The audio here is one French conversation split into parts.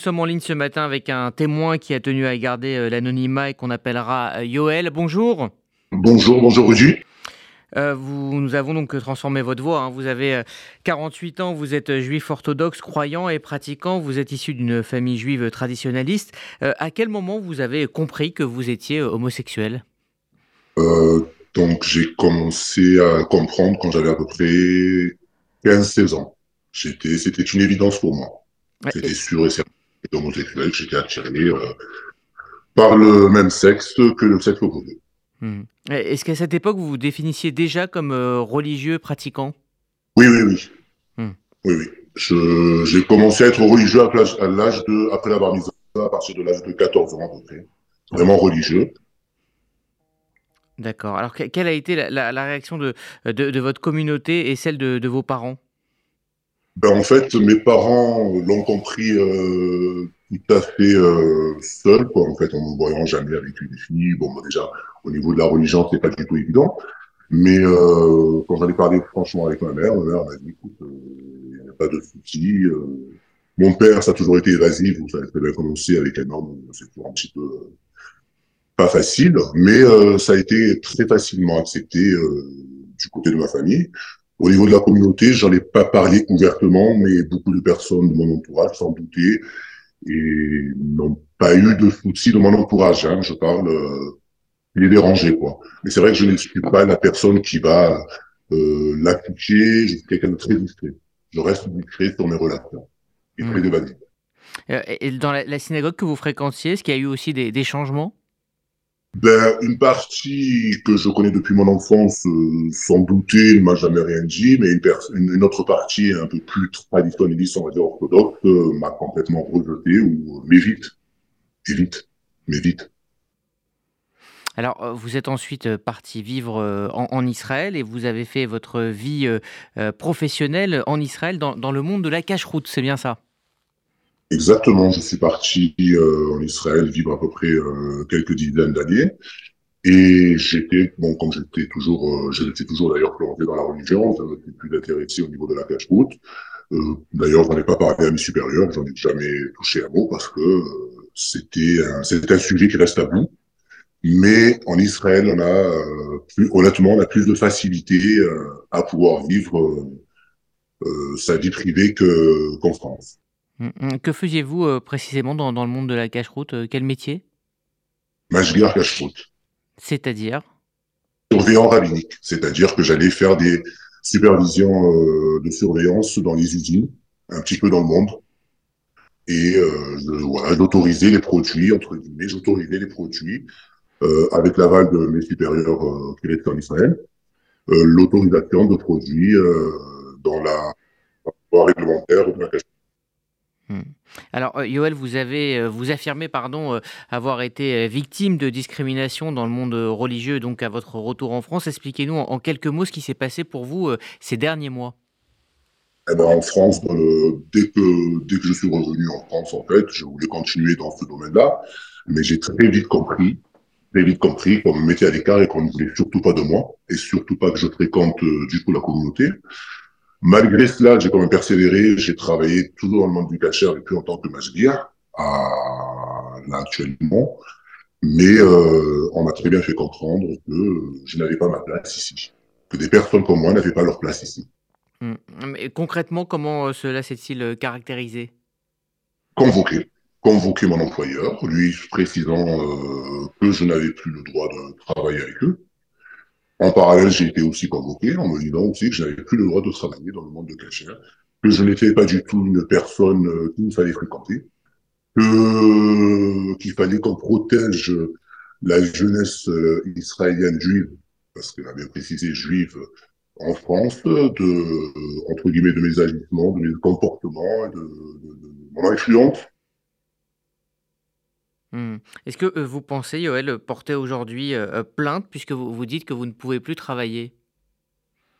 Nous sommes en ligne ce matin avec un témoin qui a tenu à garder euh, l'anonymat et qu'on appellera euh, Yoel. Bonjour. Bonjour, bonjour Rudy. Euh, vous, nous avons donc transformé votre voix. hein. Vous avez 48 ans, vous êtes juif orthodoxe, croyant et pratiquant. Vous êtes issu d'une famille juive traditionnaliste. à quel moment vous avez compris que vous étiez homosexuel? Donc j'ai commencé à comprendre quand j'avais à peu près 15-16 ans. C'était une évidence pour moi. C'était sûr et certain homosexuel, j'étais attiré euh, par le même sexe que le sexe opposé. Hmm. Est-ce qu'à cette époque, vous vous définissiez déjà comme euh, religieux pratiquant? Oui, oui, oui. Hmm. Oui, oui. J'ai commencé à être religieux à l'âge de, après la bar à partir de l'âge de 14 ans à peu près. Vraiment religieux. D'accord. Alors, quelle a été la, réaction de, de, votre communauté et celle de, de vos parents? Ben, en fait, mes parents l'ont compris euh, tout à fait euh, seuls, quoi. En fait, en ne voyant jamais avec une fille. Bon, déjà, au niveau de la religion, c'est pas du tout évident. Mais euh, quand j'en ai parlé franchement avec ma mère, ma mère m'a dit, écoute, il n'y a pas de souci. mon père, ça a toujours été évasif. Vous savez très bien commencé avec un homme, c'est toujours un petit peu pas facile. Mais ça a été très facilement accepté du côté de ma famille. Au niveau de la communauté, j'en ai pas parlé ouvertement, mais beaucoup de personnes de mon entourage s'en doutaient et n'ont pas eu de soucis de mon entourage. Hein. Je parle euh, les déranger, quoi. Mais c'est vrai que je ne suis pas la personne qui va euh, l'afficher. Je suis quelqu'un de très discret. Je reste discret sur mes relations et très mmh. Euh, et dans la, synagogue que vous fréquentiez, est-ce qu'il y a eu aussi des, des changements? Ben, une partie que je connais depuis mon enfance, euh, sans douter, ne m'a jamais rien dit, mais une, autre partie un peu plus traditionnaliste, on va dire orthodoxe, euh, m'a complètement rejeté ou m'évite. Évite, m'évite. Alors, euh, vous êtes ensuite parti vivre en, Israël et vous avez fait votre vie professionnelle en Israël dans le monde de la cache-route, c'est bien ça? Exactement, je suis parti euh, en Israël vivre à peu près euh, quelques dizaines d'années. Et j'étais, bon, comme j'étais toujours, euh, j'étais toujours d'ailleurs plongé dans la religion, je n'étais plus intéressé au niveau de la cache-route. Euh, d'ailleurs, j'en ai pas parlé à mes supérieurs, j'en ai jamais touché un mot parce que euh, c'était un, c'est un sujet qui reste à bout. Mais en Israël, on a, plus, honnêtement, on a plus de facilité à pouvoir vivre sa vie privée que, qu'en France. Mmh, mmh. Que faisiez-vous euh, précisément dans, dans, le monde de la cache-route euh, Quel métier? Mashguer cache-route. C'est-à-dire? Surveillant rabbinique. C'est-à-dire que j'allais faire des supervisions euh, de surveillance dans les usines, un petit peu dans le monde. Et euh, je, voilà, j'autorisais les produits, entre guillemets, j'autorisais les produits euh, avec l'aval de mes supérieurs euh, qui étaient en Israël, l'autorisation de produits dans la loi réglementaire de la cache. Alors, euh, Yoel, vous avez, euh, vous affirmez, pardon, euh, avoir été victime de discrimination dans le monde religieux, donc à votre retour en France. Expliquez-nous en, quelques mots ce qui s'est passé pour vous ces derniers mois. Eh ben, en France, dès que dès que je suis revenu en France, en fait, je voulais continuer dans ce domaine-là, mais j'ai très vite compris, très vite compris qu'on me mettait à l'écart et qu'on ne voulait surtout pas de moi, et surtout pas que je fréquente du coup la communauté. Malgré cela, j'ai quand même persévéré. J'ai travaillé toujours dans le monde du cachère depuis en tant que masguire, à, là actuellement. Mais euh, on m'a très bien fait comprendre que je n'avais pas ma place ici, que des personnes comme moi n'avaient pas leur place ici. Hum, mais concrètement, comment euh, cela s'est-il euh, caractérisé? Convoqué. Convoqué mon employeur, lui précisant euh, que je n'avais plus le droit de travailler avec eux en parallèle, j'ai été aussi convoqué en me disant aussi que je n'avais plus le droit de travailler dans le monde de cachère, que je n'étais pas du tout une personne euh, qu'il fallait fréquenter, que qu'il fallait qu'on protège la jeunesse euh, israélienne juive, parce qu'elle avait précisé juive en France, de entre guillemets de mes agissements, de mes comportements, de, de, de mon influence Mmh. Est-ce que, vous pensez, Yoël, porter aujourd'hui, plainte puisque vous vous dites que vous ne pouvez plus travailler?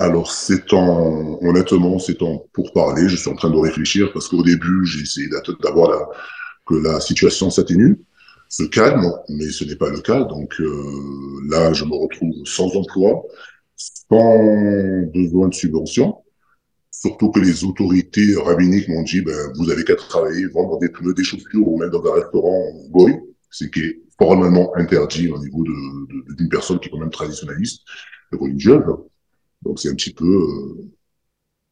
Alors c'est en honnêtement, c'est en pourparlers. Je suis en train de réfléchir parce qu'au début, j'ai essayé d'avoir que la situation s'atténue, se calme, mais ce n'est pas le cas. Donc là, je me retrouve sans emploi, sans besoin de subvention, Surtout que les autorités rabbiniques m'ont dit, ben, vous avez qu'à travailler, vendre des pneus, des chaussures ou même dans un restaurant goy, ce qui est formellement interdit au niveau d'une de, personne qui est quand même traditionnaliste et religieuse. Donc c'est un petit peu, euh,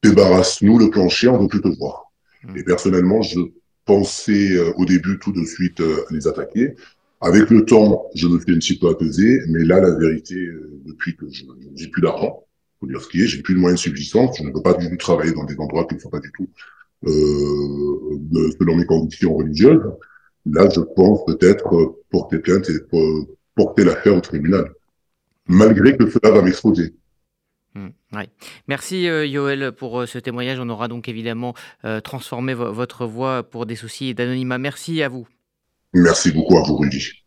débarrasse-nous le plancher, on ne veut plus te voir. Mmh. Et personnellement, je pensais euh, au début tout de suite euh, les attaquer. Avec le temps, je me fais un petit peu apaiser, mais là, la vérité, euh, depuis que je n'ai plus d'argent, faut dire ce qui est, j'ai plus de moyens de subsistance, je ne peux pas du tout travailler dans des endroits qui ne sont pas du tout euh, selon mes conditions religieuses. Là, je pense peut-être porter plainte et porter l'affaire au tribunal, malgré que cela va m'exposer. Mmh, Merci euh, Yoël pour euh, ce témoignage. On aura donc évidemment euh, transformé votre voix pour des soucis d'anonymat. Merci à vous. Merci beaucoup à vous Rudy.